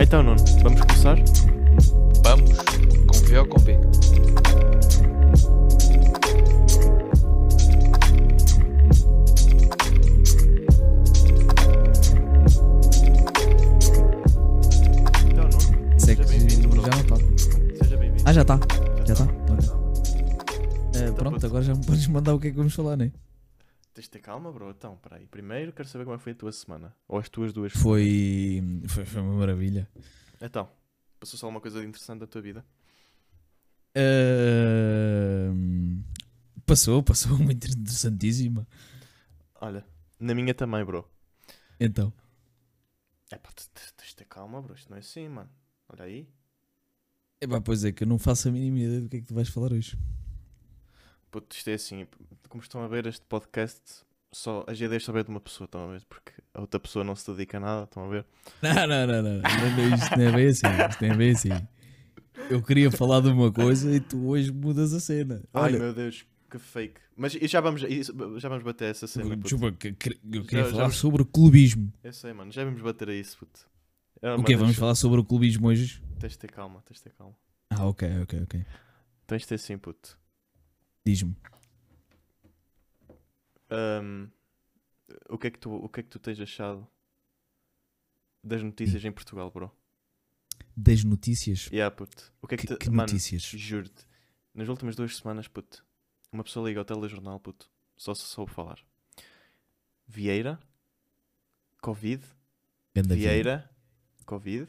Então, Nuno, vamos começar? Vamos, com V ou com B? Então, Nuno, seja bem-vindo, já não está. Seja bem-vindo. Ah, já está. Já tá. está. Então, pronto, puto. agora já me podes mandar o que é que vamos falar, né? Tens de ter calma, bro. Então, peraí. Primeiro quero saber como é que foi a tua semana. Ou as tuas duas. Foi, foi, foi uma maravilha. Então, passou-se alguma coisa de interessante da tua vida? Ahm, passou, passou muito interessantíssima. Olha, na minha também, bro. Então, É pá, tens de ter calma, bro. Isto não é assim, mano. Olha aí. epá, pois é que eu não faço a mínima ideia do que é que tu vais falar hoje. Puto, isto é assim. Como estão a ver este podcast, só a GD saber de uma pessoa, estão a ver? Porque a outra pessoa não se dedica a nada, estão a ver? Não, não, não, não. não, Isto não é bem assim. Isto não é bem assim. Eu queria falar de uma coisa e tu hoje mudas a cena. Ai Olha, meu Deus, que fake. Mas já vamos, já vamos bater essa cena. puto. desculpa, eu Já- queria já falar vamos- sobre clubismo. Eu sei, mano. Já vamos bater a isso, puto. É O quê? Vamos falar sobre o clubismo hoje? Tens de ter calma, tens de ter calma. Ah, ok, ok, ok. Tens de ter sim, puto. Diz-me. Ahm, o, que é que tu, o que é que tu tens achado das notícias em Portugal, bro? Das notícias? Yeah, puto. O que é que, Que, te- que mano, notícias? juro-te. Nas últimas duas semanas, puto, uma pessoa liga ao telejornal, puto, só se soube falar. Vieira, Covid, Ganda Vieira, Covid,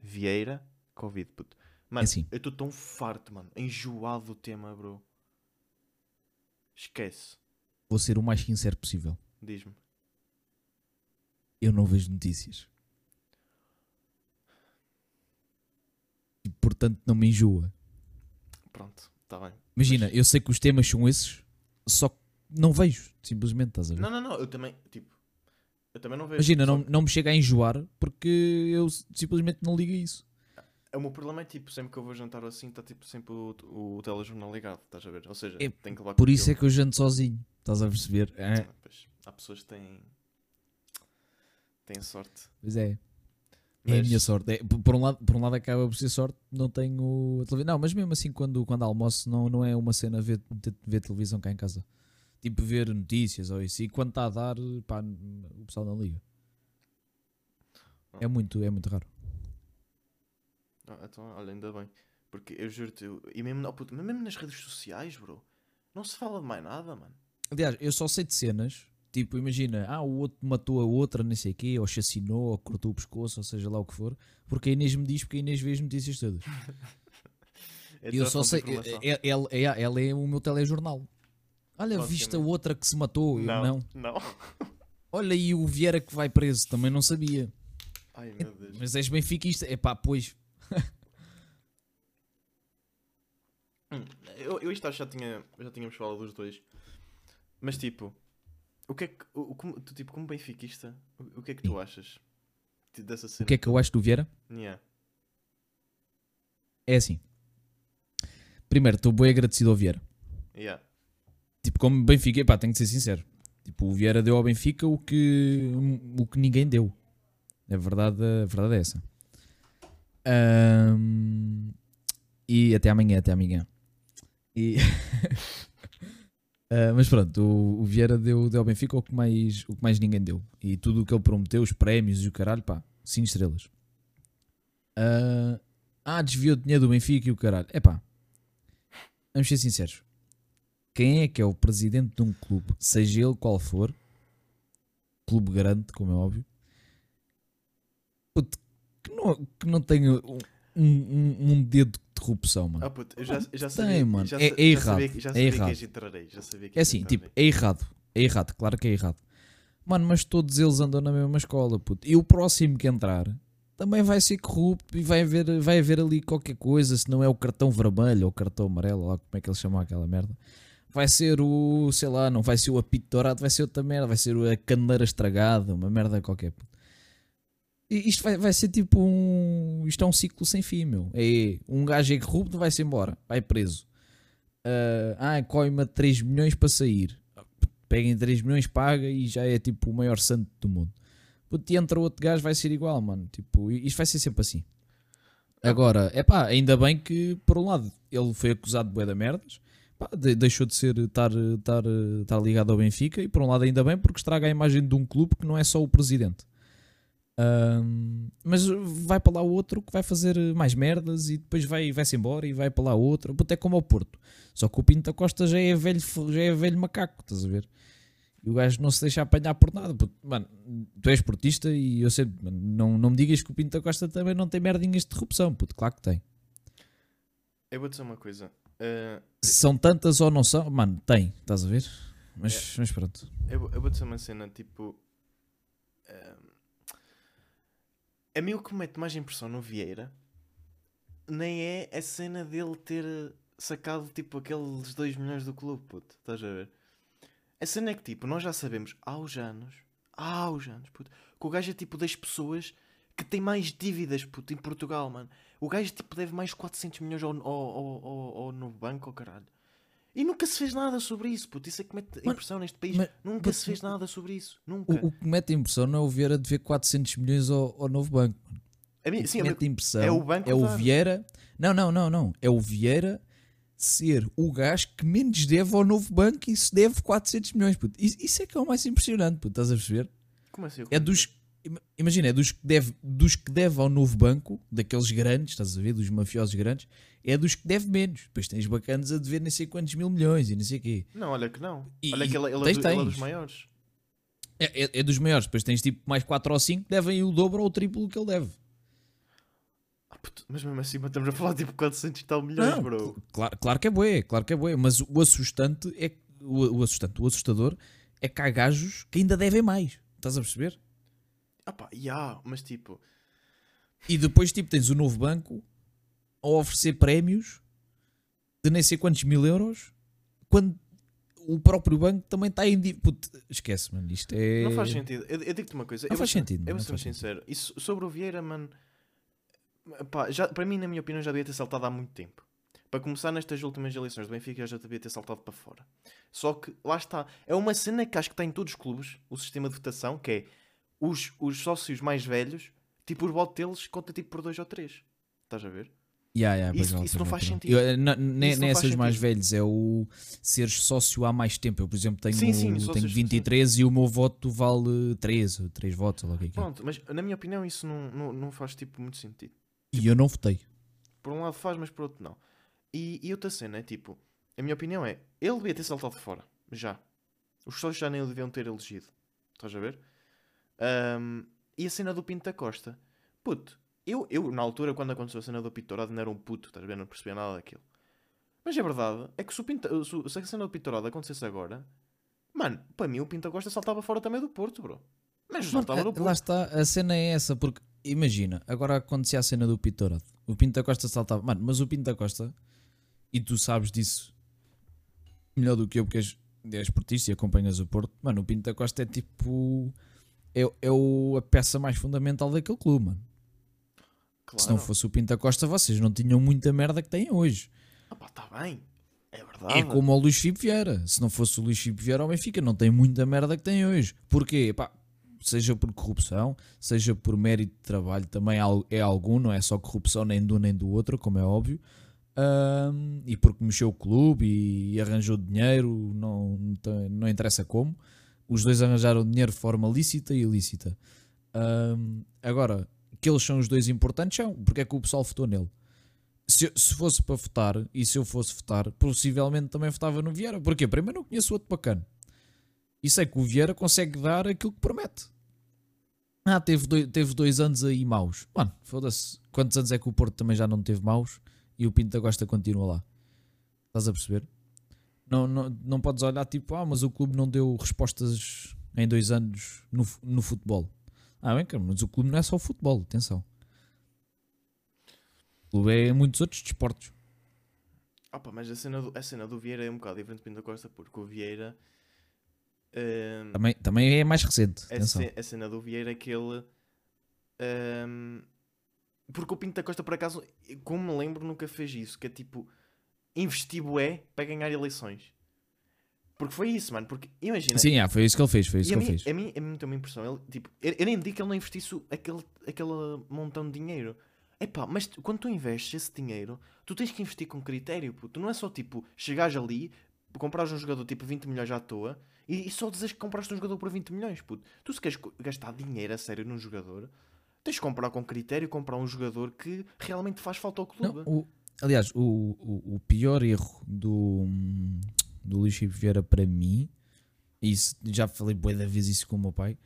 Vieira, Covid, puto. Mano, assim. eu estou tão farto, mano, enjoado do tema, bro. Esquece, Vou ser o mais sincero possível. diz-me. Eu não vejo notícias. E portanto não me enjoa. Pronto, está bem. Imagina, Mas- eu sei que os temas são esses, só que não vejo. Simplesmente estás a ver? Não, não, não, eu também, tipo, eu também não vejo. Imagina, só não, não me chega a enjoar porque eu simplesmente não ligo a isso. Que O meu problema é, tipo, sempre que eu vou jantar assim, está, tipo, sempre o, o, telejornal ligado, estás a ver? Ou seja, É, tem que levar Por isso é que eu janto sozinho. Estás a perceber? É, Pois, há pessoas que têm... têm sorte. pois é. É a Mas- minha sorte. É, por, um lado, por um lado acaba por ser sorte, não tenho a televisão. Não, mas mesmo assim, quando, quando almoço, não, não é uma cena ver, ver televisão cá em casa. Tipo, ver notícias ou isso. E quando está a dar, pá, o pessoal não liga. É muito, é muito raro. Ah, então, olha, ainda bem. Porque eu juro-te, eu- e mesmo, oh, puto, mas mesmo nas redes sociais, bro, não se fala de mais nada, mano. Aliás, eu só sei de cenas. Tipo, imagina, ah, o outro matou a outra, nem sei o quê, ou chacinou, ou cortou o pescoço, ou seja lá o que for, porque a Inês me diz, porque a Inês vê as notícias todas. É E eu toda só a fonte sei, de informação. é- é- ela, é, ela é o meu telejornal. Olha, viste a Basicamente. outra que se matou? Eu, não. não. Olha aí o Vieira que vai preso, também não sabia. Ai, meu Deus. Mas és benfiquista, é pá, pois. Hum, Eu, eu isto acho que já, tinha, já tínhamos falado dos dois. Mas tipo, o que é que. O, o- como, tu, tipo, como benfiquista, o, o que é que tu achas de- dessa O cena? que é que eu acho do Vieira? Yeah. É assim. Primeiro, estou bem agradecido ao Vieira. Yeah. Tipo, como Benfica, pá, tenho que ser sincero. Tipo, o Vieira deu ao Benfica o que, o que ninguém deu. A verdade, a verdade é essa. Ahm, e até amanhã, até amanhã. E Ah, mas pronto, o, o Vieira deu, deu ao Benfica o que, mais, o que mais ninguém deu. E tudo o que ele prometeu, os prémios e o caralho, pá, 5 estrelas. Ah, ah, desviou dinheiro do Benfica e o caralho. É pá, vamos ser sinceros. Quem é que é o presidente de um clube, seja ele qual for, clube grande, como é óbvio, que não, que não tenha um, um, um dedo de corrupção, mano. Ah, puto, eu já, eu já Tem, sabia. mano. Já, É- é já sabia, errado. que- já É sabia que errado. aí, Já sabia que É assim, tipo, é errado. É errado, claro que é errado. Mano, mas todos eles andam na mesma escola, puto. E o próximo que entrar também vai ser corrupto e vai haver, vai haver ali qualquer coisa, se não é o cartão vermelho ou o cartão amarelo, lá como é que eles chamam aquela merda. Vai ser o, sei lá, não vai ser o apito dourado, vai ser outra merda, vai ser a caneleira estragada, uma merda qualquer. puto. Isto vai, vai ser tipo um. Isto é um ciclo sem fim, meu. É um gajo é corrupto, vai-se embora, vai preso. Ah, ah, coima 3 milhões para sair. Peguem 3 milhões, paga e já é tipo o maior santo do mundo. puto, e entra outro gajo, vai ser igual, mano. Tipo, isto vai ser sempre assim. Agora, é pá, ainda bem que, por um lado, ele foi acusado de bué da merdas, pá, de- deixou de ser, estar, estar, estar ligado ao Benfica, e por um lado, ainda bem, porque estraga a imagem de um clube que não é só o presidente. Ahm, mas vai para lá outro que vai fazer mais merdas e depois vai- vai-se embora e vai para lá outro. Puto, é como ao Porto. Só que o Pinto da Costa já é velho, já é velho macaco, estás a ver? E o gajo não se deixa apanhar por nada. puto. Mano, tu és portista e eu sei, mano, não, não me digas que o Pinto da Costa também não tem merdinhas de corrupção, puto, claro que tem. Eu vou dizer uma coisa. Se são tantas ou não são, mano, tem, estás a ver? Mas, mas pronto. eu, vou- eu vou dizer uma cena tipo. eh, a mim o que me mete mais impressão no Vieira nem é a cena dele ter sacado tipo aqueles 2 milhões do clube, puto. Estás a ver? A cena é que tipo, nós já sabemos há os anos, há os anos, puto, que o gajo é tipo das pessoas que tem mais dívidas, puto, em Portugal, mano. O gajo tipo deve mais de 400 milhões ao, ao, ao, ao, ao novo banco, ao caralho. E nunca se fez nada sobre isso, puto. Isso é que mete impressão neste país. mas- nunca mas- se fez nada sobre isso. Nunca. O, o que mete impressão não é o Vieira dever 400 milhões ao, ao novo banco. A mim- O sim, que mete impressão é o banco é o. Vieira. Não, não, não, não. É o Vieira ser o gajo que menos deve ao novo banco e se deve 400 milhões. Puto. Isso, isso é que é o mais impressionante, puto, estás a perceber? Como assim? É dos. Ima- Imagina, é dos que, deve, dos que deve ao novo banco, daqueles grandes, estás a ver, dos mafiosos grandes, é dos que deve menos. Depois tens bacanas a dever nem sei quantos mil milhões e não sei o quê. Não, olha que não. E- olha que ele, ele, tens, é, do- ele é dos maiores. É, é- é dos maiores. Depois tens tipo mais 4 ou 5 que devem o dobro ou o triplo do que ele deve. Ah, puto, mas mesmo assim, estamos a falar tipo 400 e tal milhões, Não, bro. cl- Claro, claro que é bué, claro que é bué, mas o assustante é o, o assustante, o assustador é que há gajos que ainda devem mais. Estás a perceber? Ah pá, yeah, mas tipo, E depois tipo tens o novo banco a oferecer prémios de nem sei quantos mil euros quando o próprio banco também está em. Puto, Esquece, mano, isto é. não faz sentido. Eu, eu digo-te uma coisa. Não eu faz vou ser- sentido, Eu vou ser sincero. Isso, sobre o Vieira, mano. Pá, já, para mim, na minha opinião, já devia ter saltado há muito tempo. Para começar, nestas últimas eleições do Benfica, já devia ter saltado para fora. Só que, lá está. É uma cena que acho que está em todos os clubes, o sistema de votação, que é os, os sócios mais velhos, tipo, os votos deles conta tipo por dois ou três. Estás a ver? Yeah, yeah, Isso- vale, isso pois não vale, faz sentido. Eu, eh, não, nem, Isso não faz essas mais velhos, é o seres sócio há mais tempo. Eu, por exemplo, tenho, Sim, sim, tenho sócios, 23 e o meu voto vale 13, 3 votos, ou o que é é. Pronto, mas na minha opinião, isso não, não, não faz tipo muito sentido. E eu não votei. Por um lado faz, mas por outro não. E, e outra cena é tipo, a minha opinião é, ele devia ter saltado fora, já. Os sócios já nem o deviam ter elegido. Estás a ver? Ahm, e a cena do Pinto da Costa. Puto, eu, eu na altura, quando aconteceu a cena do Pitorado, não era um puto, estás a ver? Não percebia nada daquilo. Mas a verdade é que se, o Pinto, se, se a cena do Pitorado acontecesse agora, mano, para mim o Pinto da Costa saltava fora também do Porto, bro. Mas Mano, saltava do a- Porto. lá está, a cena é essa, porque imagina, agora acontecia a cena do Pitorado. O Pinto da Costa saltava. Mano, mas o Pinto da Costa, e tu sabes disso melhor do que eu, porque és, és portista e acompanhas o Porto. Mano, o Pinto da Costa é tipo. É, é o, a peça mais fundamental daquele clube, mano. Claro. Se não fosse o Pinto da Costa, vocês não tinham muita merda que têm hoje. Ah pá, tá bem. É verdade. É como o Luís Filipe Vieira. Se não fosse o Luís Filipe Vieira, o Benfica não tem muita merda que tem hoje. Porquê? Pá, seja por corrupção, seja por mérito de trabalho, também al- é algum, não é só corrupção nem de um nem do outro, como é óbvio. Ahm, e porque mexeu o clube e, arranjou dinheiro, não, não interessa como. Os dois arranjaram dinheiro de forma lícita e ilícita. Ahm, agora, que eles são os dois importantes, são. Porque é que o pessoal votou nele? se, se fosse para votar, e se eu fosse votar, possivelmente também votava no Vieira. Porquê? Primeiro não conheço outro bacana. E sei que o Vieira consegue dar aquilo que promete. Ah, teve dois, teve dois anos aí maus. Mano, foda-se. Quantos anos é que o Porto também já não teve maus e o Pinto da Costa continua lá? Estás a perceber? Não, não, não podes olhar tipo, ah, mas o clube não deu respostas em dois anos no, no futebol. Ah, bem, cara, mas o clube não é só o futebol, atenção. O clube é muitos outros desportos. Ah pá, mas a cena, do, a cena do Vieira é um bocado diferente do Pinto da Costa, porque o Vieira. ehm, Também, também é mais recente, a, ce- a cena do Vieira é que ele. ehm, porque o Pinto da Costa, por acaso, como me lembro, nunca fez isso. Que é tipo. Investir bué para ganhar eleições. Porque foi isso, mano. Porque imagina. Sim, ah, foi isso que ele fez, foi isso que a, ele mim, fez. a mim, a mim tem uma impressão. Ele, tipo, eu, eu nem digo que ele não investisse aquele, aquele montão de dinheiro. Epá, mas tu- quando tu investes esse dinheiro, tu tens que investir com critério, puto. Não é só tipo, chegares ali, comprares um jogador tipo 20 milhões à toa e, e só dizes que compraste um jogador por 20 milhões, puto. Tu se queres gastar dinheiro a sério num jogador, tens de comprar com critério, comprar um jogador que realmente faz falta ao Não, clube. o- aliás, o, o, o pior erro do, do Luís Filipe Vieira para mim, e isso, já falei bué da vez isso com o meu pai,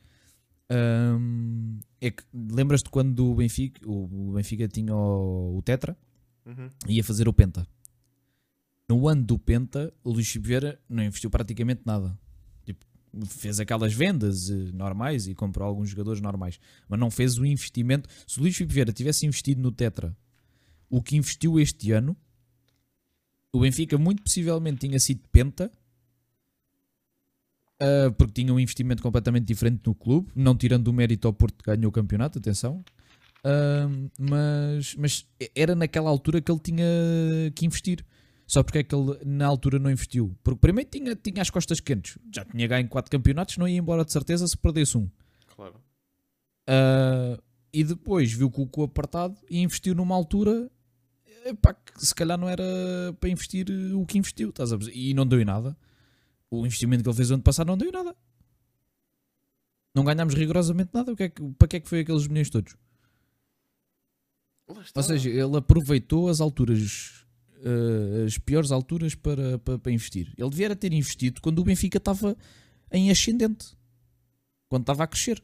hum, é que lembras-te quando o Benfica, o, Benfica tinha o, o Tetra Uhum. e ia fazer o Penta. No ano do Penta, o Luís Filipe Vieira não investiu praticamente nada. Tipo, fez aquelas vendas eh, normais e comprou alguns jogadores normais, mas não fez o investimento. Se o Luís Filipe Vieira tivesse investido no Tetra o que investiu este ano, o Benfica muito possivelmente tinha sido Penta. ah, porque tinha um investimento completamente diferente no clube, não tirando o mérito ao Porto que ganhou o campeonato, atenção. Ahm, mas, mas era naquela altura que ele tinha que investir. Só porque é que ele na altura não investiu? Porque primeiro tinha, tinha as costas quentes, já tinha ganho 4 campeonatos, não ia embora de certeza se perdesse um. Claro. Ah, e depois viu que o cu apertado e investiu numa altura epá, se calhar não era para investir o que investiu, estás a? E não deu em nada. O investimento que ele fez ano passado não deu em nada. Não ganhámos rigorosamente nada. O que é que- para que é que foi aqueles milhões todos? Ou seja, ele aproveitou as alturas, eh, as piores alturas para, para, para investir. Ele devia ter investido quando o Benfica estava em ascendente, quando estava a crescer,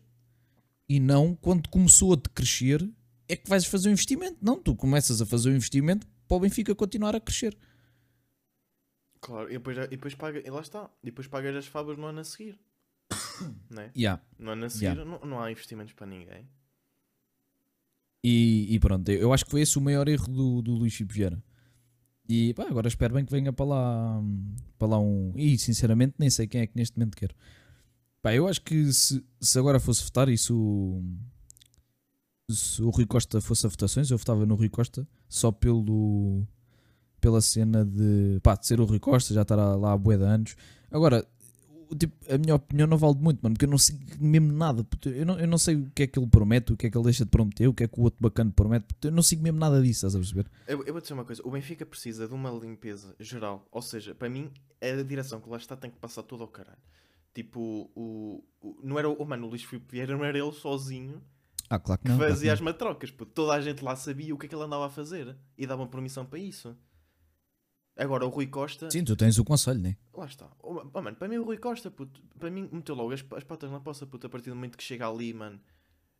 e não quando começou a decrescer. É que vais fazer o investimento. Não, tu começas a fazer o investimento para o Benfica continuar a crescer. Claro, e depois, e depois paga, e lá está. E depois pagas as favas no ano a seguir. não é? Yeah. No ano a seguir Yeah. não, não há investimentos para ninguém. E, e pronto, eu acho que foi esse o maior erro do, do Luís Filipe Vieira. E pá, agora espero bem que venha para lá, para lá um. E sinceramente nem sei quem é que neste momento quer. Pá, eu acho que se, se agora fosse votar e se o, Rui Costa fosse a votações, eu votava no Rui Costa só pelo pela cena de, pá, de ser o Rui Costa, já estará lá há bué de anos. Agora, tipo, a minha opinião não vale muito, mano, porque eu não sei mesmo nada. Eu não, eu não sei o que é que ele promete, o que é que ele deixa de prometer, o que é que o outro bacana promete. Eu não sigo mesmo nada disso, estás a perceber? Eu, eu vou dizer uma coisa: o Benfica precisa de uma limpeza geral. Ou seja, para mim, é a direção que lá está tem que passar tudo ao caralho. Tipo, o, o- não era o, oh, mano, o Luís Filipe Vieira, não era ele sozinho Ah, claro que não. claro que fazia não. as matrocas. puto. Toda a gente lá sabia o que é que ele andava a fazer e dava permissão para isso. Agora, o Rui Costa, Sim, tu tens o conselho, né? lá está. Oh, oh, mano, para mim, o Rui Costa, puto, para mim, meteu logo as, as patas na poça, puto, a partir do momento que chega ali, mano.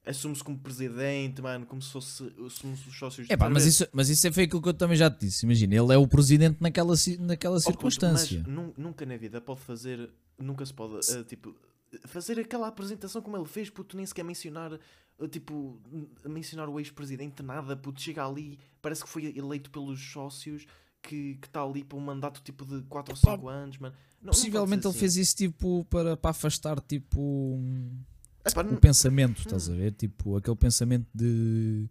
Assume-se como presidente, mano, como se fosse assume-se os sócios É pá, mas isso, mas isso foi aquilo que eu também já te disse. Imagina, ele é o presidente naquela, naquela Oh, puto, circunstância. mas nun- nunca na vida pode fazer, nunca se pode, eh, tipo, fazer aquela apresentação como ele fez, puto, nem sequer mencionar, tipo, n- mencionar o ex-presidente, nada, puto, chega ali, parece que foi eleito pelos sócios, que está ali para um mandato tipo de 4 ou Pá, 5 anos, mano. Não- não Possivelmente pode ele assim. fez isso tipo para, para afastar tipo Epá, o não- pensamento, estás a ver? Tipo aquele pensamento de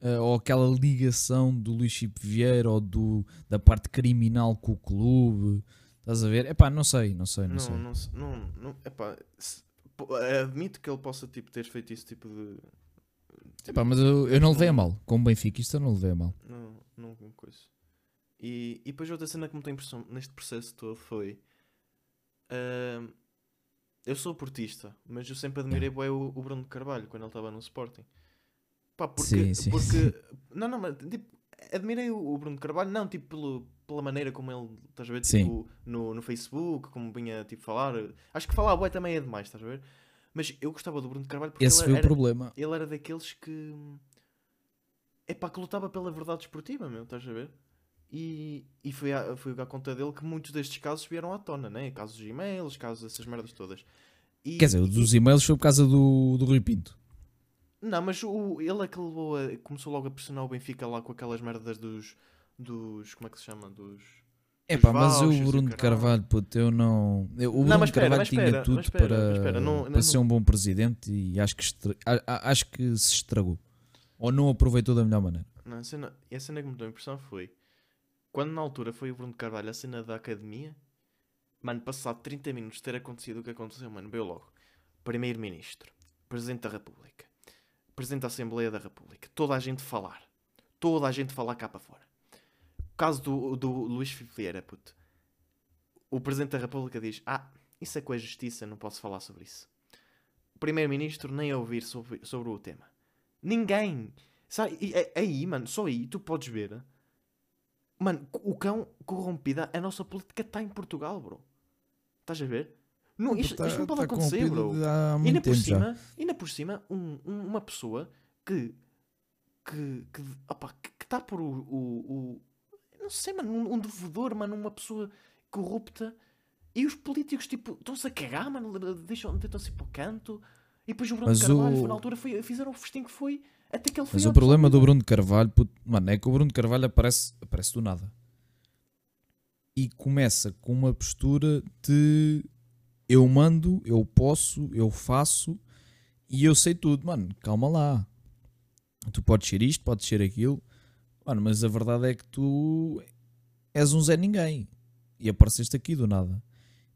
eh, ou aquela ligação do Luís Chipe Vieira ou do, da parte criminal com o clube, estás a ver? Epá, não sei, não sei, não, não, sei. não, não, não, epá, se- pô, admito que ele possa tipo, ter feito esse tipo de. Epá, mas eu, eu não levei a mal, como Benfica, isto eu não levei a mal. Não, não com coisa. E, e depois outra cena que me tem impressão neste processo todo foi. ahm, eu sou portista, mas eu sempre admirei bué o, o Bruno de Carvalho quando ele estava no Sporting. Pá, porque. Sim, sim. porque não, não, mas tipo, admirei o, o Bruno Carvalho, não tipo pelo, pela maneira como ele, estás a ver, tipo, no, no Facebook, como vinha tipo falar. Acho que falar bué também é demais, estás a ver? Mas eu gostava do Bruno Carvalho porque Esse ele foi o era, problema. ele era daqueles que. É pá, que lutava pela verdade esportiva, meu, estás a ver? E, e foi, à, foi à conta dele que muitos destes casos vieram à tona, né? Casos de e-mails, casos dessas merdas todas. E- Quer dizer, o dos e-mails foi por causa do, do Rui Pinto. Não, mas o, ele é que levou a, começou logo a pressionar o Benfica lá com aquelas merdas dos. dos como é que se chama? Dos. É pá, mas o Bruno de. Carvalho, puto, eu não. eu- O Não, Bruno mas de espera, Carvalho mas tinha espera, tudo mas espera, para, mas espera, não- para não- ser um bom presidente e acho que, estra- a- acho que se estragou. Ou não aproveitou da melhor maneira. Não, a cena, e a cena que me deu a impressão foi. Quando na altura foi o Bruno de Carvalho a cena da academia, Mano, passado 30 minutos de ter acontecido o que aconteceu, mano, veio logo. Primeiro-Ministro, Presidente da República, Presidente da Assembleia da República, toda a gente falar. Toda a gente falar cá para fora. O caso do, do Luís Filipe Vieira, puto. O Presidente da República diz: Ah, isso é com a Justiça, não posso falar sobre isso. O Primeiro-Ministro nem a ouvir sobre, sobre o tema. Ninguém. Sabe, e, é- aí, mano, só aí tu podes ver. Mano, o cão corrompida, a nossa política está em Portugal, bro. Estás a ver? Não, isto, Tá- isto não pode tá acontecer, bro. E ainda por cima, ainda por cima um- um- uma pessoa que que que opa, que está por o, o, o- não sei, mano, um, um devedor, mano, uma pessoa corrupta e os políticos tipo estão-se a cagar, mano, deixam deitam-se para o canto e depois o Bruno Mas Carvalho o- na altura foi, fizeram o festim que foi até que ele foi Mas o problema do. Bruno Carvalho, puto, mano, é que o Bruno Carvalho aparece, aparece do nada. E começa com uma postura de eu mando, eu posso, eu faço e eu sei tudo. Mano, calma lá. Tu podes ser isto, podes ser aquilo. Mano, mas a verdade é que tu és um Zé Ninguém. E apareceste aqui do nada.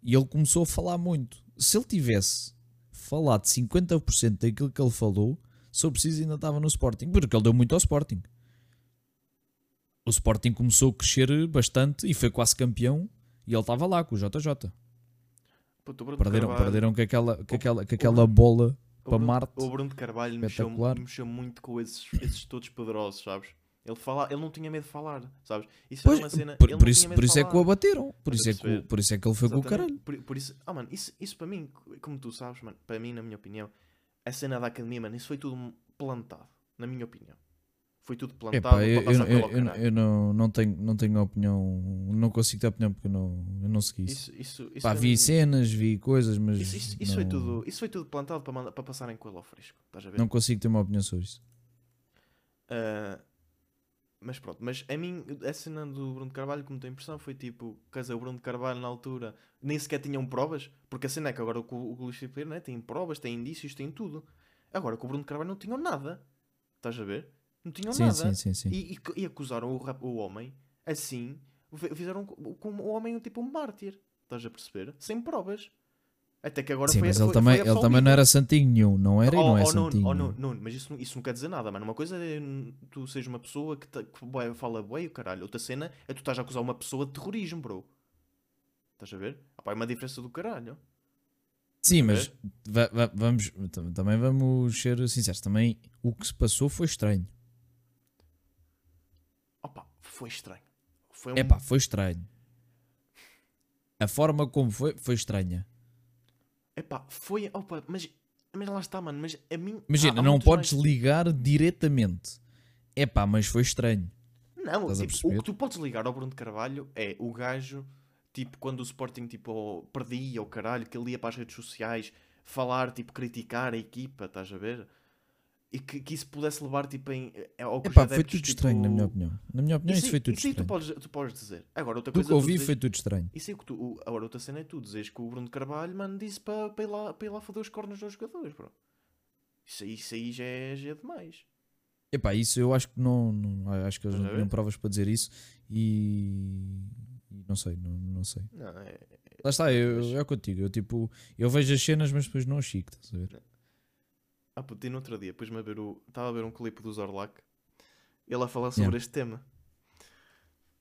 E ele começou a falar muito. Se ele tivesse falado 50% daquilo que ele falou, se eu preciso, ainda estava no Sporting, porque ele deu muito ao Sporting. O Sporting começou a crescer bastante e foi quase campeão. E ele estava lá com o JJ. O Perderam, Carvalho- perderam com aquela, com o- aquela, com o aquela Bruno- bola o para Bruno- Marte. O Bruno de Carvalho mexeu, mexeu muito com esses, esses todos poderosos, sabes? Ele, fala, ele não tinha medo de falar, sabes? Isso Pois, era uma cena. por, por isso, medo por isso é que o abateram. Por isso, é que, o- por isso é que ele foi com o Exatamente. caralho. Por, por isso, ah, mano, isso, isso para mim, como tu sabes, mano, para mim, na minha opinião, a cena da academia, mano, isso foi tudo plantado, na minha opinião. Foi tudo plantado Epá, para eu, eu, eu, eu, não, não, tenho, não tenho opinião, não consigo ter opinião porque eu não, eu não segui isso. Isso, isso, isso, Pá, para vi cenas, vi coisas, mas isso, isso foi não, tudo, isso foi tudo plantado para, mandar, para passarem com ele ao fresco. Não consigo ter uma opinião sobre isso. Ah, mas pronto, mas a mim, a cena do Bruno Carvalho, como tenho impressão, foi tipo, quer dizer, o Bruno Carvalho na altura nem sequer tinham provas, porque a cena é que agora o, o Luís Filipe né, tem provas, tem indícios, tem tudo. Agora com o Bruno de Carvalho não tinham nada. Estás a ver? Não tinham Sim, nada. sim, sim, sim. E, e- e acusaram o, rap- o homem assim, fi- fizeram co- como o homem tipo um mártir. Estás a perceber? Sem provas. Até que agora Sim, foi, mas foi, ele também, foi ele também não era santinho nenhum, não era e não é Oh, santinho. oh, Nuno, Nuno, mas isso, não- isso não quer dizer nada, mano. Uma coisa é tu seres uma pessoa que, ta- que bué, fala o caralho. Outra cena é tu estás a acusar uma pessoa de terrorismo, bro. Estás a ver? Ah, pá, é uma diferença do caralho. Sim, mas va- va- vamos, tam- também vamos ser sinceros. Também o que se passou foi estranho. Foi estranho. Foi um... Epá, foi estranho. A forma como foi, foi estranha. Epá, foi... Opa, mas, mas lá está, mano. Mas a mim... Imagina, há- há não podes mais- ligar diretamente. Epá, mas foi estranho. Não, tipo, o que tu podes ligar ao Bruno de Carvalho é o gajo, tipo, quando o Sporting tipo, perdia o caralho, que ele ia para as redes sociais falar, tipo, criticar a equipa, estás a ver? E que, que isso pudesse levar, tipo, em, eh, ao que Epá, foi tudo estranho, na minha tipo, opinião. Na minha opinião, isso, aí- foi tudo isso aí tu estranho. podes, tu podes dizer. Agora, outra Do coisa que é ouvi dizes- foi tudo estranho. Isso aí que tu, o- agora, outra cena é tu dizes que o Bruno Carvalho, mano, disse para, para, ir lá, para ir lá foder os cornos dos jogadores, bro. Isso aí, isso aí já, é, já é demais. Epá, isso eu acho que não, não- acho que eles não tinham provas para dizer isso e, e não sei, não, não sei. Não, é, Lá está, eu, Mas- eu é contigo, eu tipo, eu vejo as cenas, mas depois não as chico, estás a ver? Ah, puto, e no outro dia, pus-me a ver o. Estava a ver um clipe do Zorlac. Ele a falar sobre Yeah. este tema.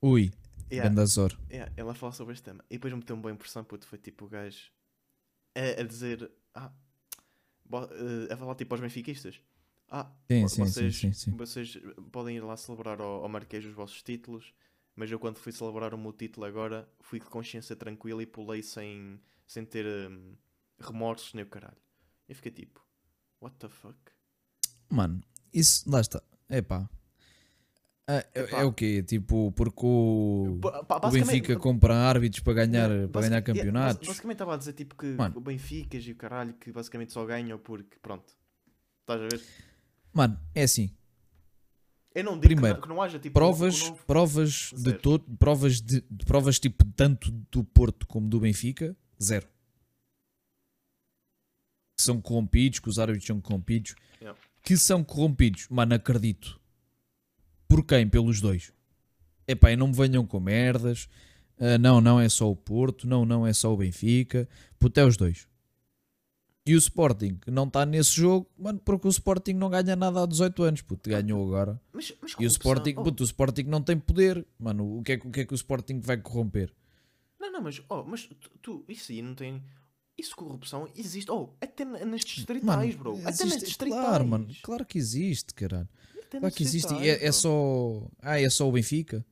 Ui, Yeah, Gandazor. yeah, ele a falar sobre este tema. E depois me meteu uma boa impressão, puto. Foi tipo o gajo a, a dizer. Ah, bo- eh, a falar tipo aos benfiquistas. Ah, Sim, vo- sim, sim, vocês, sim, sim. vocês podem ir lá celebrar ao, ao Marquês os vossos títulos. Mas eu, quando fui celebrar o meu título agora, fui de consciência tranquila e pulei sem, sem ter hum, remorsos nem o caralho. E fiquei tipo, what the fuck? Mano, isso, lá está, epá. Ah, é, Epá. é o quê? Tipo, porque o, o Benfica compra árbitros para ganhar, Yeah, para ganhar campeonatos. basicamente estava a dizer tipo que Mano. o Benfica e o caralho que basicamente só ganham porque pronto. Estás a ver? Mano, é assim, Eu não digo Primeiro, que, não, que não haja tipo provas, não- provas de todo, provas de, de provas tipo tanto do Porto como do Benfica, zero. Que são corrompidos, que os árbitros são corrompidos, Yeah. que são corrompidos, mano, acredito. Por quem? Pelos dois. Epá, e não me venham com merdas. Ah, não, não é só o Porto, não, não é só o Benfica, puto, é os dois. E o Sporting não está nesse jogo, mano, porque o Sporting não ganha nada há 18 anos, puto, ganhou agora. Mas, mas E o Sporting, oh, puto, o Sporting não tem poder, mano, o que é, que- o que é que o Sporting vai corromper? Não, não, mas, oh, mas tu- isso aí não tem. Isso corrupção existe. Oh, até na- nas distritais, bro. Até nas existe- distritais. Claro, mano, claro que existe, caralho. Claro que existe. É, é só. Ah, é só o Benfica?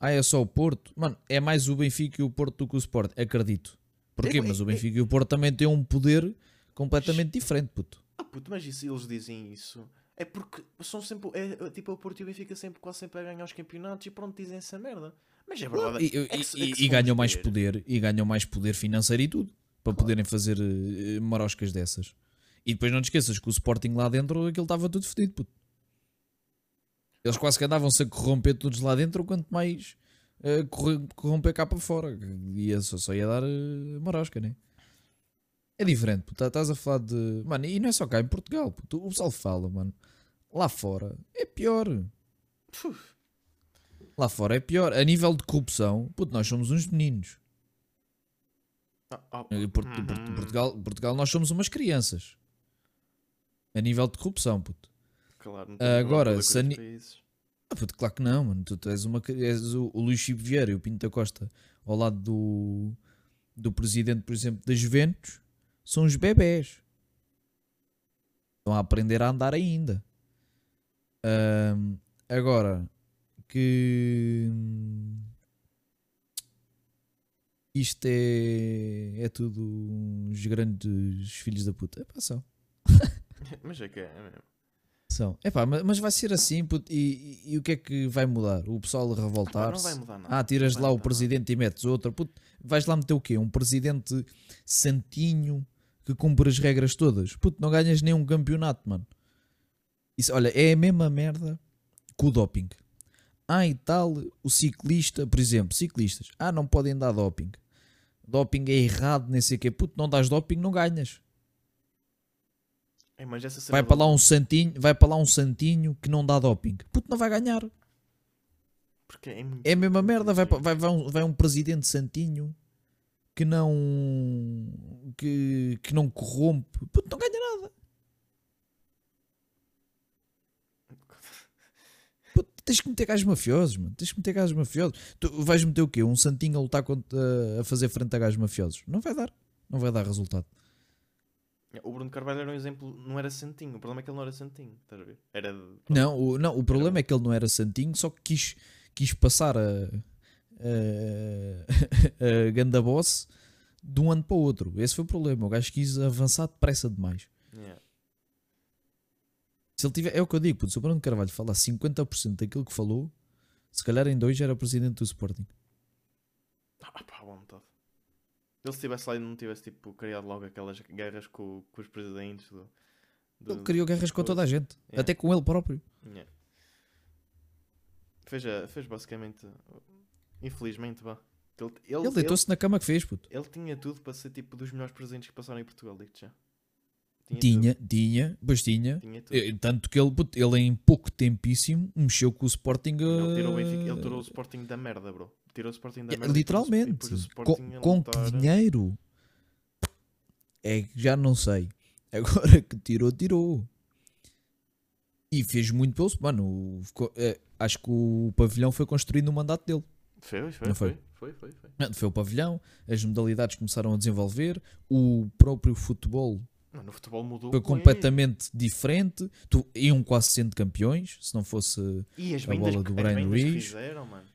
Ah, é só o Porto? Mano, é mais o Benfica e o Porto do que o Sport, acredito. Porquê? É, Mas o é, Benfica e o Porto também têm um poder completamente diferente, puto. Ah, puto, mas isso, eles dizem isso. É porque são sempre. É, é, tipo, o Porto e o Benfica sempre, quase sempre a ganhar os campeonados e pronto, dizem essa merda. Mas é verdade. E, é que e- é e- que e ganham mais poder e ganham mais poder financeiro e tudo para poderem fazer eh, maroscas dessas. E depois não te esqueças que o Sporting lá dentro aquilo estava tudo fedido, puto. Eles quase que andavam-se a corromper todos lá dentro, quanto mais corre- corromper cá para fora. Ia, só, só ia dar eh, marosca, né? É diferente, puto. Estás a falar de. Mano, e não é só cá em Portugal, puto. O pessoal fala, mano. Lá fora é pior. Puf, Lá fora é pior. A nível de corrupção, puto, nós somos uns meninos. Ah, Em Port- uhum. Port- Portugal, Portugal, nós somos umas crianças. A nível de corrupção, puto. Claro, não Ah, agora, se a ni-. Ah, puto, claro que não, mano. Tu, tu és, uma, és o, o Luís Chico Vieira e o Pinto da Costa ao lado do, do presidente, por exemplo, da Juventus, são os bebés. Estão a aprender a andar ainda. Ahm, agora, que isto é, é tudo uns grandes filhos da puta. Epá, são. Mas é que é, é mesmo. São. Epá, ma- mas vai ser assim, puto, e, e- e o que é que vai mudar? O pessoal a Ah, não revoltar-se? vai mudar nada. Ah, tiras lá o presidente e metes outro. Puto, vais lá meter o quê? Um presidente santinho que cumpre as regras todas. Puto, não ganhas nenhum campeonato, mano. Isso, olha, é a mesma merda com o doping. Ah, e tal, o ciclista, por exemplo, ciclistas. Ah, não podem dar doping. Doping é errado, nem sei o quê. Puto, não dás doping, não ganhas. É, Vai para lá um santinho, vai para lá um santinho que não dá doping. Puto, não vai ganhar. Porque é, muito É a mesma merda, vai, vai, vai, um, vai um presidente santinho que não que, que não corrompe, Puto, não ganha nada. Puto, tens que meter gajos mafiosos, mano. Tens que meter gajos mafiosos. Tu vais meter o quê? Um santinho a lutar contra, a fazer frente a gajos mafiosos? Não vai dar. Não vai dar resultado. O Bruno Carvalho era um exemplo, não era santinho. O problema é que ele não era santinho, estás a ver? Era. de- Não, o, não, o problema é que ele não era santinho, só que quis, quis passar a, a, a ganda boss de um ano para o outro. Esse foi o problema. O gajo quis avançar depressa demais. Yeah. Se ele tiver, é o que eu digo, se o Bruno Carvalho falar 50% daquilo que falou, se calhar em dois já era presidente do Sporting. Ah, pá, vontade. Ele se estivesse lá e não tivesse tipo, criado logo aquelas guerras com, com os presidentes do. do- Ele criou guerras com coisa. toda a gente, Yeah. até com ele próprio. Yeah. Fez, a- fez basicamente. Infelizmente, vá. Ele, ele, Ele deitou-se na cama que fez, puto. ele, ele tinha tudo para ser tipo dos melhores presidentes que passaram em Portugal, digo já. Tinha, tinha, pois tinha. Tinha. Eh, Tanto que ele, ele em pouco tempíssimo mexeu com o Sporting. Ele tirou, o eh, ele tirou o Sporting da merda, bro. Tirou o Sporting da merda. literalmente. Com, com que dinheiro? É que já não sei. Agora que tirou, tirou. E fez muito pelo. Mano, é, acho que o pavilhão foi construído no mandato dele. Foi, foi, Não foi. foi? Foi, foi, foi. Não, Foi o pavilhão, as modalidades começaram a desenvolver, o próprio futebol Mano, o futebol mudou. foi completamente diferente. Tu, iam quase sendo campeões, se não fosse. E as a vendas, bola que- do as Brian vendas que Ruiz. fizeram, mano.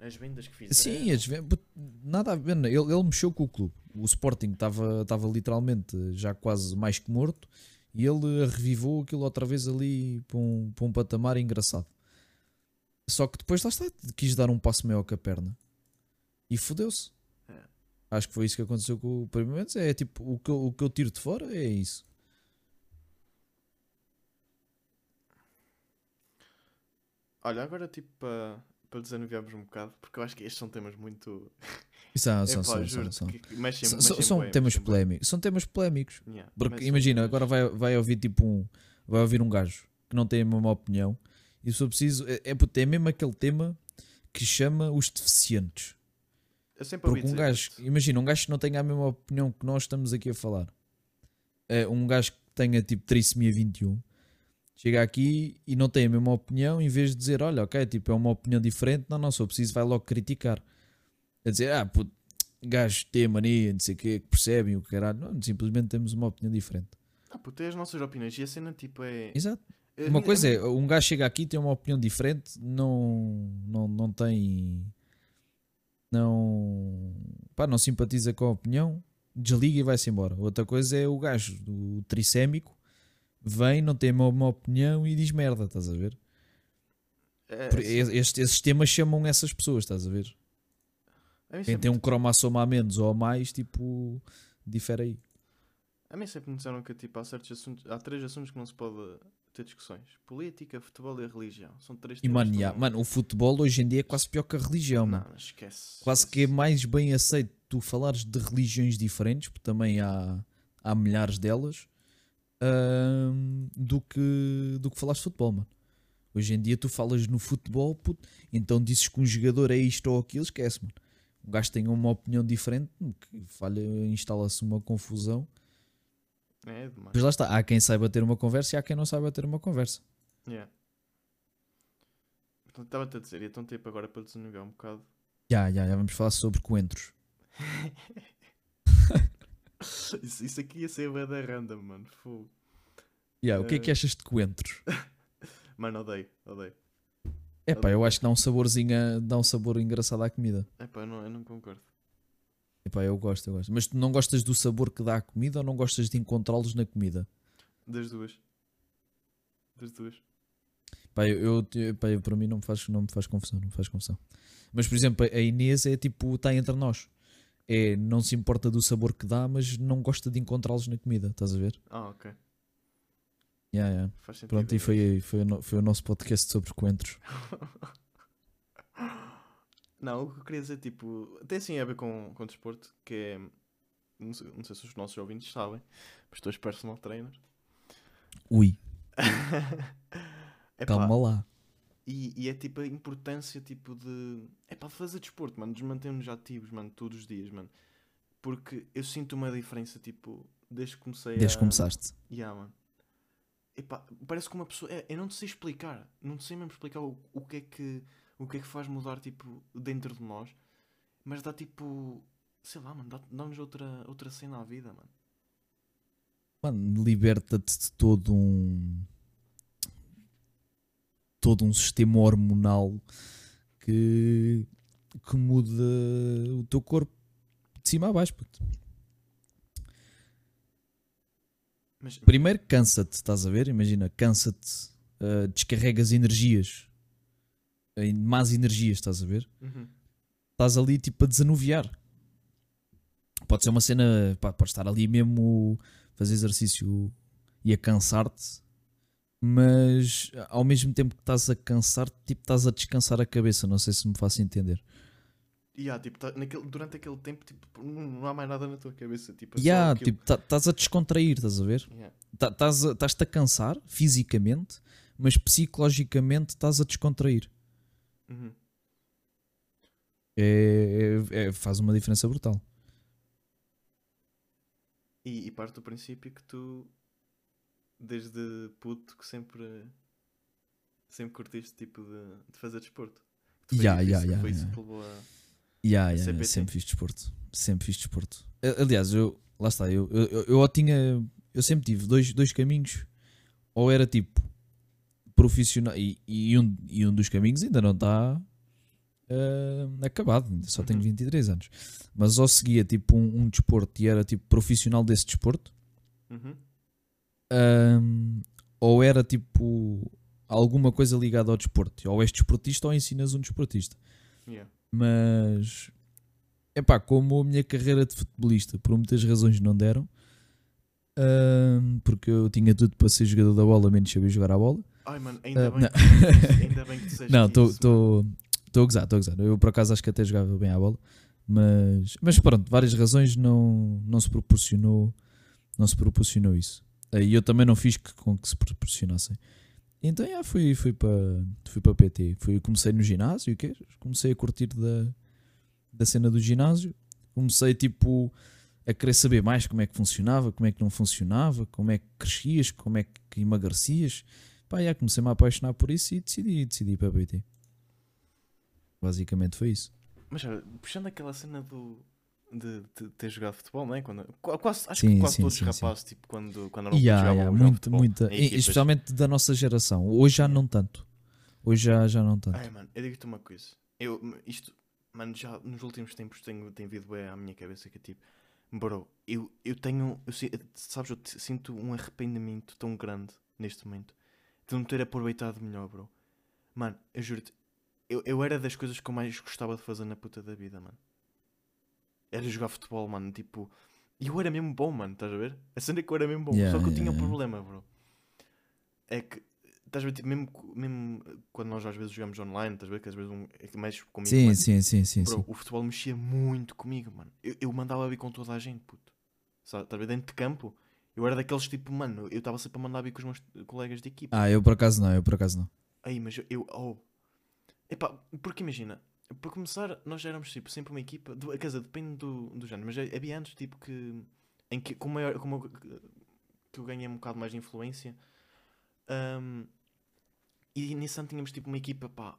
As vendas que fizeram. Sim, as ve- but- nada a ver. Ele, ele mexeu com o clube. O Sporting estava estava literalmente já quase mais que morto e ele revivou aquilo outra vez ali para um, para um patamar engraçado. Só que depois lá está, quis dar um passo maior que a perna e fodeu-se. Acho que foi isso que aconteceu com o primeiro. É tipo, o que, eu, o que eu tiro de fora é isso. Olha, agora tipo para para desanuviarmos um bocado, porque eu acho que estes são temas muito. São, são, são, são, juro-te são. que- que mexem- São- mexem são bué, temas polémicos. São temas polémicos. Yeah, Porque imagina, agora vai, vai ouvir tipo um. Vai ouvir um gajo que não tem a mesma opinião. E se for preciso, é, é, é mesmo aquele tema que chama os deficientes. Eu sempre Porque um gajo, imagina, um gajo que não tenha a mesma opinião que nós estamos aqui a falar, é, um gajo que tenha tipo trissomia 21, chega aqui e não tem a mesma opinião, em vez de dizer, olha, ok, tipo, é uma opinião diferente, não, não, se eu preciso, vai logo criticar. A dizer, ah, puto, gajo tem mania, não sei o quê, que percebem o que caralho. Não, simplesmente temos uma opinião diferente. Ah, puto, é as nossas opiniões. E a cena, tipo, é. Exato. Uma coisa é, um gajo chega aqui tem uma opinião diferente, não, não, não tem. Não. Pá, não simpatiza com a opinião, desliga e vai-se embora. Outra coisa é o gajo, o tricémico, vem, não tem uma, uma opinião e diz merda, estás a ver? é- Estes, esses temas chamam essas pessoas, estás a ver? a Quem tem um cromossoma a menos ou a mais, tipo, difere aí. A mim sempre me disseram que tipo, há, certos assuntos, há três assuntos que não se pode ter discussões: política, futebol e religião. São três E mano, não- mano, o futebol hoje em dia é quase pior que a religião, mano. Não, esquece. Quase que é esquece. mais bem aceito tu falares de religiões diferentes, porque também há, há milhares delas, do, que, do que falares de futebol, mano. Hoje em dia tu falas no futebol, puto, então dizes que um jogador é isto ou aquilo, esquece, mano. Um gajo tem uma opinião diferente, que falha, instala-se uma confusão. É demais. Mas lá está, há quem saiba ter uma conversa e há quem não saiba ter uma conversa. Yeah. Portanto, estava-te a dizer, e então tipo agora para desanugar um bocado. Já, já, já vamos falar sobre coentros. Isso, isso aqui ia ser bué da random, mano. Fogo. Já, o que é que Eh. achas de coentros? Mano, odeio, odeio. É pá, eu acho que dá um saborzinho, a- dá um sabor engraçado à comida. Epá, eu não, eu não concordo. Epá, eu gosto, eu gosto. Mas tu não gostas do sabor que dá a comida ou não gostas de encontrá-los na comida? Das duas. Das duas. Pá, eu, eu, eu- pá, eu- para mim não me, faz, não me faz confusão, não me faz confusão. Mas, por exemplo, a Inês é tipo, está entre nós. É, não se importa do sabor que dá, mas não gosta de encontrá-los na comida, estás a ver? Ah, ok. Yeah, yeah. Faz sentido. Pronto, e foi, foi, o no- foi o nosso podcast sobre coentros. Não, o que eu queria dizer, tipo, tem assim a ver com, com desporto, que é. Não sei, não sei se os nossos ouvintes sabem, mas tu és personal trainer. Ui, Epá, calma lá. E, e é tipo a importância tipo de. É para fazer desporto, mano, nos mantermos ativos, mano, todos os dias, mano. Porque eu sinto uma diferença, tipo, desde que comecei Desde a. que começaste. Yeah, mano. Epá, parece que uma pessoa. É, eu não te sei explicar. Não te sei mesmo explicar o, o que é que. O que é que faz mudar, tipo, dentro de nós. Mas dá tipo. Sei lá, mano, dá- dá-nos outra, outra cena à vida, mano. Mano, liberta-te de todo um. todo um sistema hormonal que. que muda o teu corpo de cima a baixo. puto. Mas. Primeiro cansa-te, estás a ver? Imagina, cansa-te, ah, descarregas energias, eh, más energias, estás a ver? Uhum. Estás ali tipo a desanuviar. Pode ser uma cena, pá, pode estar ali mesmo fazer exercício e a cansar-te, mas ao mesmo tempo que estás a cansar-te, tipo estás a descansar a cabeça. Não sei se me faço entender. Yeah, tipo, tá- naquele, durante aquele tempo, tipo, não, não há mais nada na tua cabeça. Tipo, é E yeah, aquilo. tipo, tá- estás a descontrair, estás a ver? Yeah. Tá- a- Estás-te a cansar fisicamente, mas psicologicamente estás a descontrair. Uhum. É, é- é- faz uma diferença brutal. E, e parte do princípio que tu, desde puto, que sempre, sempre curtiste tipo de, de fazer desporto. Que Ya, isso- foi ya, isso ya. que te levou a. Ya, ya, CPT. sempre fiz desporto. Sempre fiz desporto. Aliás, eu, lá está, eu, eu, eu, eu tinha. Eu sempre tive dois, dois caminhos. Ou era tipo profissional. E, e, um, e um dos caminhos ainda não está ah, acabado. Só tenho Uhum. 23 anos. Mas ou seguia tipo um, um desporto e era tipo profissional desse desporto. Uhum. Ahm, ou era tipo alguma coisa ligada ao desporto. Ou és desportista ou ensinas um desportista. Yeah. Mas é pá, como a minha carreira de futebolista por muitas razões não deram, ahm, porque eu tinha tudo para ser jogador da bola, menos saber jogar a bola. Ai, mano, ainda, Ah, bem, não. que, ainda bem que disseste Não, estou a gozar, estou a gozar. Eu por acaso acho que até jogava bem à bola, mas, mas pronto, várias razões não, não se proporcionou não se proporcionou isso. E eu também não fiz que, com que se proporcionassem. Então já fui, fui para fui para PT. Fui, comecei no ginásio, o quê? comecei a curtir da, da cena do ginásio. Comecei tipo a querer saber mais como é que funcionava, como é que não funcionava, como é que crescias, como é que emagrecias. Pá, já comecei-me a apaixonar por isso e decidi, decidi ir para a BT. Basicamente foi isso. Mas olha, puxando aquela cena do. De, de ter jogado futebol, não é? Quando, qu- quase, acho Sim, que quase sim, todos os rapazes, tipo, quando, quando eram há, jogavam, muito, futebol muita, e- especialmente da nossa geração. Hoje já não tanto. Hoje já, já não tanto. Ai, mano, eu digo-te uma coisa. Eu, isto, mano, já nos últimos tempos tenho, tem vindo bem à minha cabeça que é tipo, bro, eu, eu tenho, eu, sabes, eu sinto um arrependimento tão grande neste momento de não ter aproveitado melhor, bro. Mano, eu juro-te, eu, eu era das coisas que eu mais gostava de fazer na puta da vida, mano. Era jogar futebol, mano, tipo, e eu era mesmo bom, mano, estás a ver? A cena é que eu era mesmo bom, Yeah, só que eu tinha yeah, um yeah. problema, bro. É que Estás a ver, tipo, mesmo, mesmo quando nós às vezes jogamos online, estás a ver que às vezes um, é que mexes comigo, Sim, mano. sim, sim, sim, Bro, sim. o futebol mexia muito comigo, mano. Eu, eu mandava vir com toda a gente, puto. Sabe, estás a ver, dentro de campo, eu era daqueles tipo, mano, eu estava sempre a mandar vir com os meus colegas de equipa. Ah, eu por acaso não, eu por acaso não. Aí, mas eu, eu oh. Epá, porque imagina, para começar, nós éramos tipo, sempre uma equipa, do, quer dizer, depende do, do género, mas havia anos tipo que, em que, com maior, como eu, que eu ganhei um bocado mais de influência, hum, e nesse ano tínhamos tipo uma equipa, pá,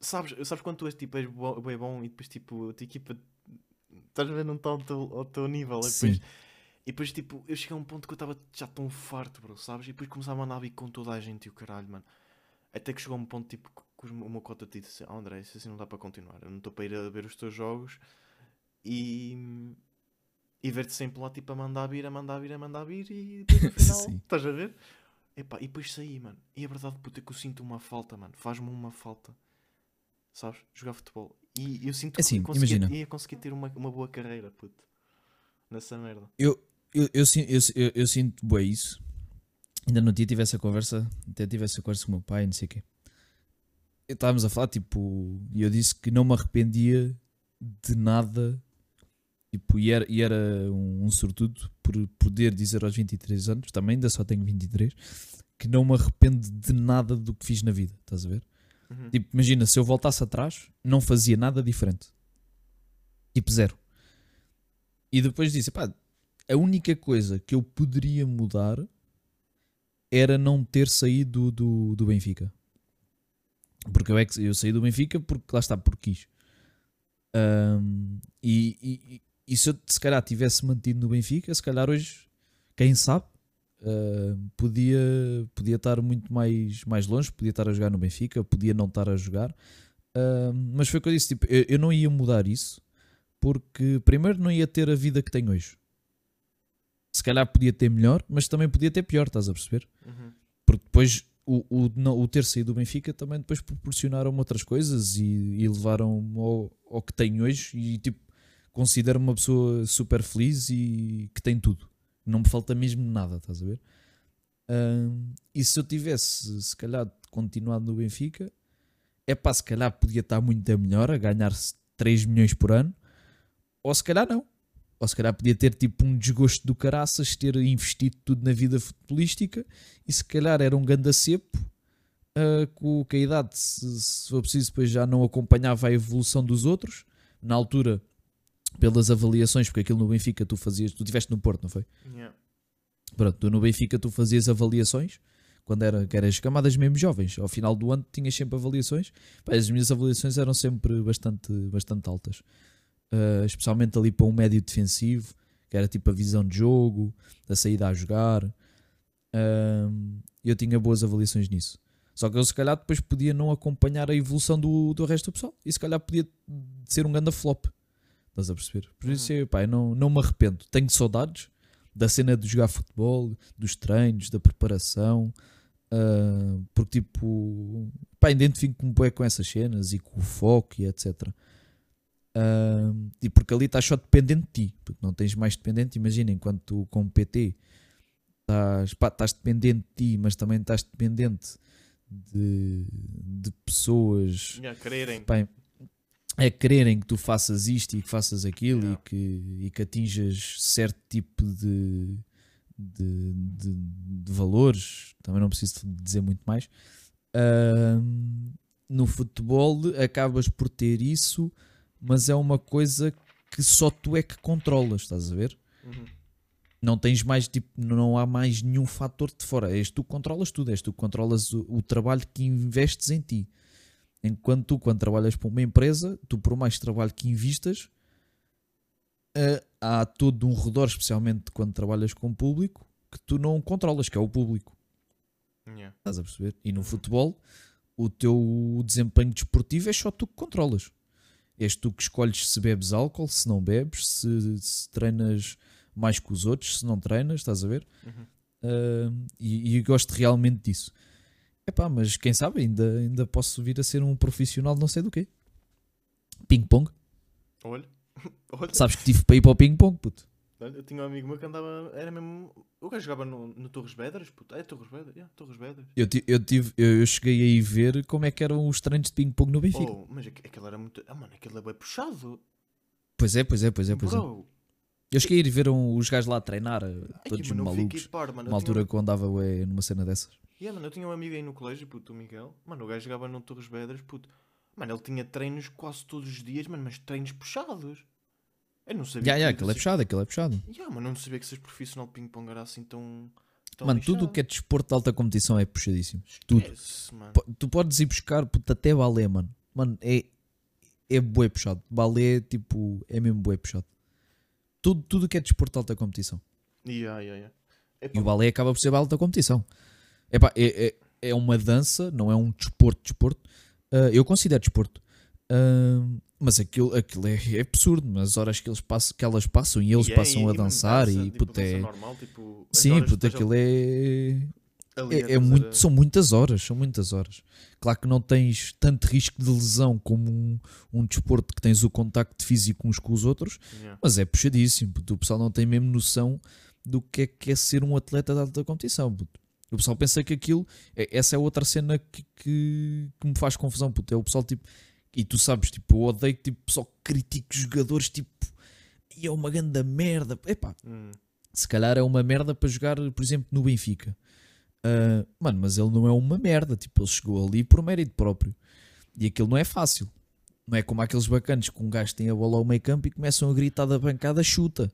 sabes, sabes quando tu és tipo, és bem bom e depois tipo, a tua equipa, estás a ver, não está ao teu, ao teu nível, e depois, Sim. E depois, tipo, eu cheguei a um ponto que eu estava já tão farto, bro, sabes? E depois começava a mandar vir com toda a gente e o caralho, mano. Até que chegou a um ponto, tipo, que o meu cota te disse: Ah, André, isso assim não dá para continuar. Eu não estou para ir a ver os teus jogos e. E ver-te sempre lá, tipo, a mandar vir, a mandar vir, a mandar vir e depois no final, estás a ver? Epá, e depois saí, mano. E a verdade, puta, é que eu sinto uma falta, mano. Faz-me uma falta, sabes? Jogar futebol. E eu sinto Assim, que conseguia, imagina. ia conseguir ter uma, uma boa carreira, puto. Nessa merda. Eu, eu, eu, eu, eu, sinto bem isso. Ainda no dia tive essa conversa, até tive essa conversa com o meu pai, não sei o quê. Estávamos a falar, tipo, e eu disse que não me arrependia de nada, tipo, e era, e era um, um sortudo por poder dizer aos 23 anos, também ainda só tenho 23, que não me arrependo de nada do que fiz na vida, estás a ver? Uhum. Tipo, imagina, se eu voltasse atrás, não fazia nada diferente. Tipo, zero. E depois disse, pá, a única coisa que eu poderia mudar era não ter saído do, do Benfica. Porque eu, é que, eu saí do Benfica porque lá está, porque quis. Ahm, e, e, e se eu se calhar tivesse mantido no Benfica, se calhar hoje, quem sabe, ah, podia, podia estar muito mais, mais longe, podia estar a jogar no Benfica, podia não estar a jogar. Ah, mas foi o que eu disse, tipo, eu, eu não ia mudar isso porque primeiro não ia ter a vida que tenho hoje. Se calhar podia ter melhor, mas também podia ter pior, estás a perceber? Uhum. Porque depois o, o, não- o ter saído do Benfica também depois proporcionaram outras coisas e, e levaram ao, ao que tenho hoje e tipo, considero-me uma pessoa super feliz e que tem tudo. Não me falta mesmo nada, estás a ver? E se eu tivesse, se calhar, continuado no Benfica, é pá, se calhar podia estar muito melhor, a ganhar 3 milhões por ano, ou se calhar não. Ou se calhar podia ter tipo um desgosto do caraças, ter investido tudo na vida futebolística e se calhar era um ganda cepo ah, com, com a idade, se, se for preciso, depois já não acompanhava a evolução dos outros. Na altura, pelas avaliações, porque aquilo no Benfica tu fazias, tu estiveste no Porto, não foi? Yeah. Pronto, tu no Benfica tu fazias avaliações quando era, que eras camadas mesmo jovens. Ao final do ano tinhas sempre avaliações. Pá, as minhas avaliações eram sempre bastante, bastante altas. Uh, especialmente ali para um médio defensivo, que era tipo a visão de jogo, a saída a jogar. Um, eu tinha boas avaliações nisso. Só que eu se calhar depois podia não acompanhar a evolução do, do resto do pessoal. E se calhar podia ser um grande flop. Estás a perceber? Por isso, eu, pá, eu não, não me arrependo. Tenho saudades da cena de jogar futebol, dos treinos, da preparação. ah, porque tipo, pá, identifico-me bué com essas cenas e com o foco e etc. Ah, e porque ali estás só dependente de ti, porque não tens mais dependente. Imagina, enquanto tu com o PT estás, pá, estás dependente de ti, mas também estás dependente de, de pessoas Yeah, quererem. pá, é quererem que tu faças isto e que faças aquilo Yeah. e, que, e que atinjas certo tipo de, de, de, de valores, também não preciso dizer muito mais. Ahm, no futebol acabas por ter isso, mas é uma coisa que só tu é que controlas, estás a ver? Uhum. Não tens mais, tipo, não há mais nenhum fator de fora. És tu que controlas tudo, és tu que controlas o, o trabalho que investes em ti. Enquanto tu, quando trabalhas para uma empresa, tu por mais trabalho que investas, eh, há todo um redor, especialmente quando trabalhas com o público, que tu não controlas, que é o público. Yeah. Estás a perceber? E no futebol, o teu desempenho desportivo é só tu que controlas. És tu que escolhes se bebes álcool, se não bebes, se, se treinas mais que os outros, se não treinas, estás a ver? Uhum. Ah, e, e gosto realmente disso. Epá, mas quem sabe ainda, ainda posso vir a ser um profissional de não sei do quê. Ping-pong. Olha, olha. Sabes que tive para ir para o ping-pong, puto. Eu tinha um amigo meu que andava, era mesmo. O gajo jogava no, no Torres Vedras, puto. É Torres Vedras? Yeah, Torres Vedras. Eu, eu, tive, eu, eu cheguei a ir ver como é que eram os treinos de ping-pong no Benfica. Oh, mas aqu- aquele era muito. Ah, mano, aquele é bem puxado. Pois é, pois é, pois é, pois é. Bro. Eu cheguei a ir ver um- os gajos lá treinar, eh, Ai, todos mano, eu malucos. par, mano. Uma Eu tinha- altura que eu andava ué, numa cena dessas. Yeah, mano, eu tinha um amigo aí no colégio, puto, o Miguel. Mano, o gajo jogava no Torres Vedras, puto. Mano, ele tinha treinos quase todos os dias, mano, mas treinos puxados. Eu não sabia. Já, que aquilo é puxado, aquilo é puxado. Yeah, mano, eu não sabia que seres profissional de ping-pong era assim tão. tão Mano, tudo o lixado. que é desporto de alta competição é puxadíssimo. Tudo. Mano. Tu podes ir buscar puto, até balé, mano. Mano, é, é bué puxado. Balé, tipo, é mesmo bué puxado. Tudo, tudo que é desporto de alta competição. Yeah, yeah, yeah. Epá, E o balé acaba por ser alta competição. Epá, é, é, é uma dança, não é um desporto, desporto. Ah, eu considero desporto. Ah, mas aquilo, aquilo é, é absurdo. As horas que, eles passam, que elas passam e eles e é- passam a dançar dança, e tipo, puto, é. normal, tipo, Sim, puto, aquilo é. É, é muito, a- são muitas horas, são muitas horas. Claro que não tens tanto risco de lesão como um, um desporto que tens o contacto físico uns com os outros, Yeah. mas é puxadíssimo. puto. O pessoal não tem mesmo noção do que é que é ser um atleta de alta competição. puto. O pessoal pensa que aquilo, é- essa é outra cena que, que, que me faz confusão. Puto. É o pessoal tipo, e tu sabes, tipo, eu odeio que tipo, o pessoal critique os jogadores, tipo, e é uma grande merda. Epá, Hum. se calhar é uma merda para jogar, por exemplo, no Benfica. Ah, mano, mas ele não é uma merda. Tipo, ele chegou ali por mérito próprio. E aquilo não é fácil. Não é como aqueles bacanos que um gajo tem a bola ao meio campo e começam a gritar da bancada, chuta.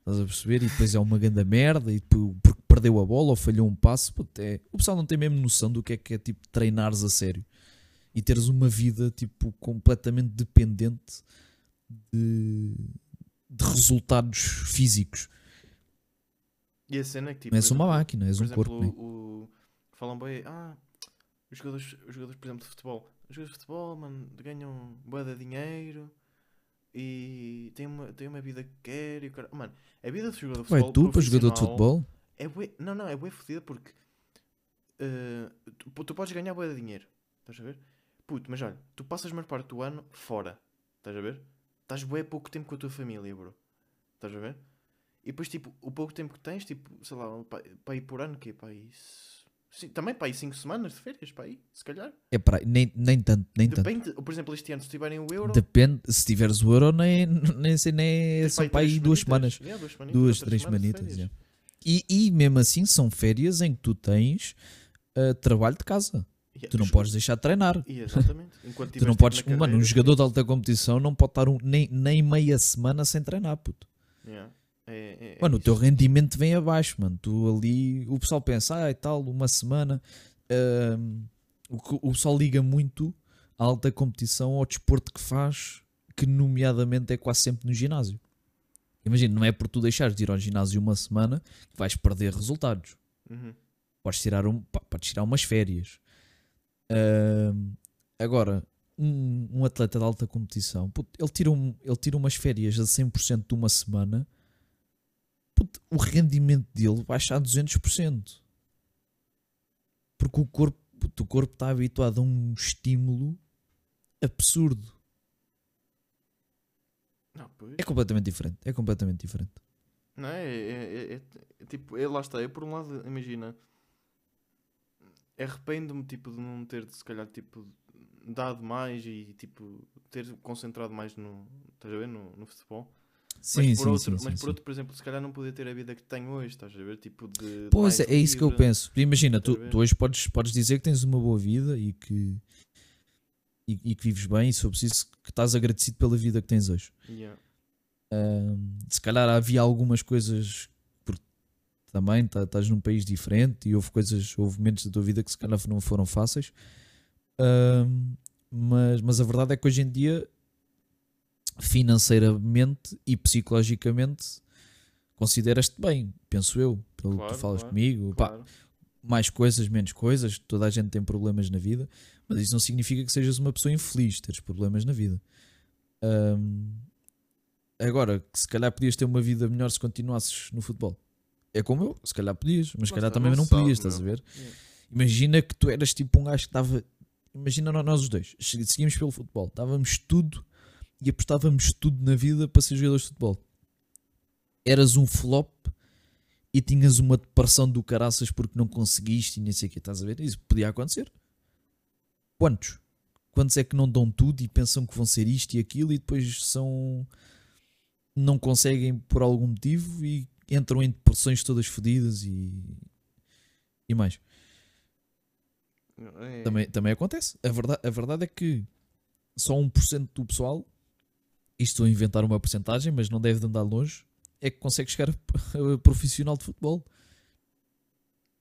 Estás a perceber? E depois é uma grande merda. E depois, porque perdeu a bola ou falhou um passo. puto, é- O pessoal não tem mesmo noção do que é que é tipo treinares a sério. E teres uma vida tipo completamente dependente de, de resultados físicos. E a cena é que tipo. Não és uma exemplo, máquina, és um exemplo, corpo. né? o, o- falam bem, ah, os jogadores, os jogadores, por exemplo, de futebol. Os jogadores de futebol, mano, ganham boa de dinheiro e têm uma, têm uma vida que querem. e o cara- Mano, a vida de jogador de futebol. tu para jogador de futebol? É bué, não, não, é bué fodida porque eh, tu, tu podes ganhar bué de dinheiro. Estás a ver? Puto, mas olha, tu passas a maior parte do ano fora. Estás a ver? Estás bué pouco tempo com a tua família, bro. Estás a ver? E depois, tipo, o pouco tempo que tens, tipo, sei lá, para ir por ano, que é para aí. Sim, também para aí 5 semanas de férias, para aí, se calhar. É para nem, nem tanto, nem tanto. Depende, por exemplo, este ano, se tiverem o euro. Depende, se tiveres o euro, nem, nem sei, nem tens são para aí três duas semanas. Yeah, duas, semanitas, Duas, três semanas yeah. E, e mesmo assim são férias em que tu tens ah, trabalho de casa. Yeah, Tu não podes deixar de treinar. E, exatamente. Enquanto Tu não tipo, podes. na Mano, um carreira, jogador de alta competição não pode estar um- nem, nem meia semana sem treinar, puto. Yeah. É, é, é Mano, o isso. teu rendimento vem abaixo, mano. Tu ali, o pessoal pensa, ah, e tal, uma semana. ahm, o, o pessoal liga muito à alta competição ao desporto que faz, que nomeadamente é quase sempre no ginásio. Imagina, não é por tu deixares de ir ao ginásio uma semana que vais perder resultados. Uhum. Podes tirar, um, podes tirar umas férias. Ahm, agora, um, um atleta de alta competição, puto, ele, tira um, ele tira umas férias a 100% de uma semana, puto, o rendimento dele baixa a 200%. Porque o corpo puto, o corpo está habituado a um estímulo absurdo. Não. É completamente diferente. É completamente diferente. Não é? É, é- é- é tipo, é, lá está. Eu, por um lado, imagina, arrependo-me tipo, de não ter, se calhar, tipo, dado mais e tipo, ter concentrado mais no, estás a ver, no, no futebol. Sim, mas por, sim, outro, sim, mas por outro, por exemplo, se calhar não poder ter a vida que tenho hoje, estás a ver? Tipo, de. Pois é, é isso que eu penso. Imagina, tu, tu hoje podes, podes dizer que tens uma boa vida e que e, e que vives bem, e se for preciso, que estás agradecido pela vida que tens hoje. Yeah. Se calhar havia algumas coisas também tá- estás num país diferente e houve coisas, houve momentos da tua vida que se calhar não foram fáceis. Ahm, mas, mas a verdade é que hoje em dia, financeiramente e psicologicamente, consideras-te bem, penso eu, pelo que Claro, tu falas claro, comigo. Pá, Claro. mais coisas, menos coisas, toda a gente tem problemas na vida, mas isso não significa que sejas uma pessoa infeliz, teres problemas na vida. Ahm, agora, que se calhar podias ter uma vida melhor se continuasses no futebol. É como eu, se calhar podias, mas se calhar também não não sabe, podias, estás a ver? Yeah. Imagina que tu eras tipo um gajo que estava. Imagina nó- nós os dois, se- seguimos pelo futebol, estávamos tudo e apostávamos tudo na vida para ser jogadores de futebol. Eras um flop e tinhas uma depressão do caraças porque não conseguiste e nem sei o que, estás a ver? Isso podia acontecer. Quantos? Quantos é que não dão tudo e pensam que vão ser isto e aquilo e depois são. não conseguem por algum motivo e entram em depressões todas fodidas e. e mais. É. Também, também acontece. A verdade, a verdade é que só 1% do pessoal, isto estou a inventar uma porcentagem, mas não deve de andar longe, é que consegue chegar a, a profissional de futebol.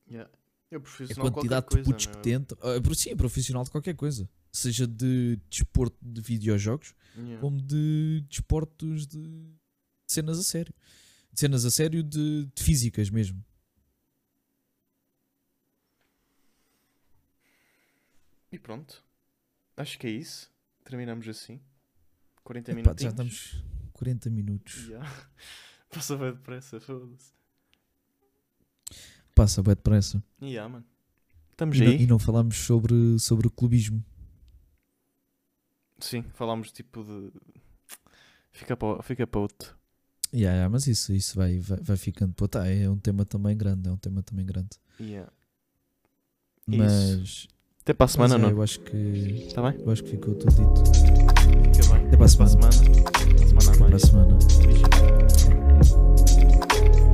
Yeah. A profissional de quantidade de putos coisa, que tentam. ah, Sim, profissional de qualquer coisa. Seja de desporto de videojogos. Yeah. como de desportos de cenas a sério. De cenas a sério de, de físicas mesmo. E pronto. Acho que é isso. Terminamos assim. 40 Epá, minutos. já estamos 40 minutos. Yeah. Passa bem depressa, foda-se. Passa bem depressa. Yeah, mano. Estamos E não, aí. e não falámos sobre, sobre o clubismo. Sim, falámos tipo de. Fica para, fica para outro. Yeah, yeah, mas isso, isso vai, vai, vai ficando. Pô, tá, é um tema também grande, é um tema também grande. Yeah. Mas. Até para a semana, é, não? Eu acho que. Tá bem? Eu acho que ficou tudo dito. Fica bem. Até para a semana. Até para a semana. Até para a semana. Até para a semana.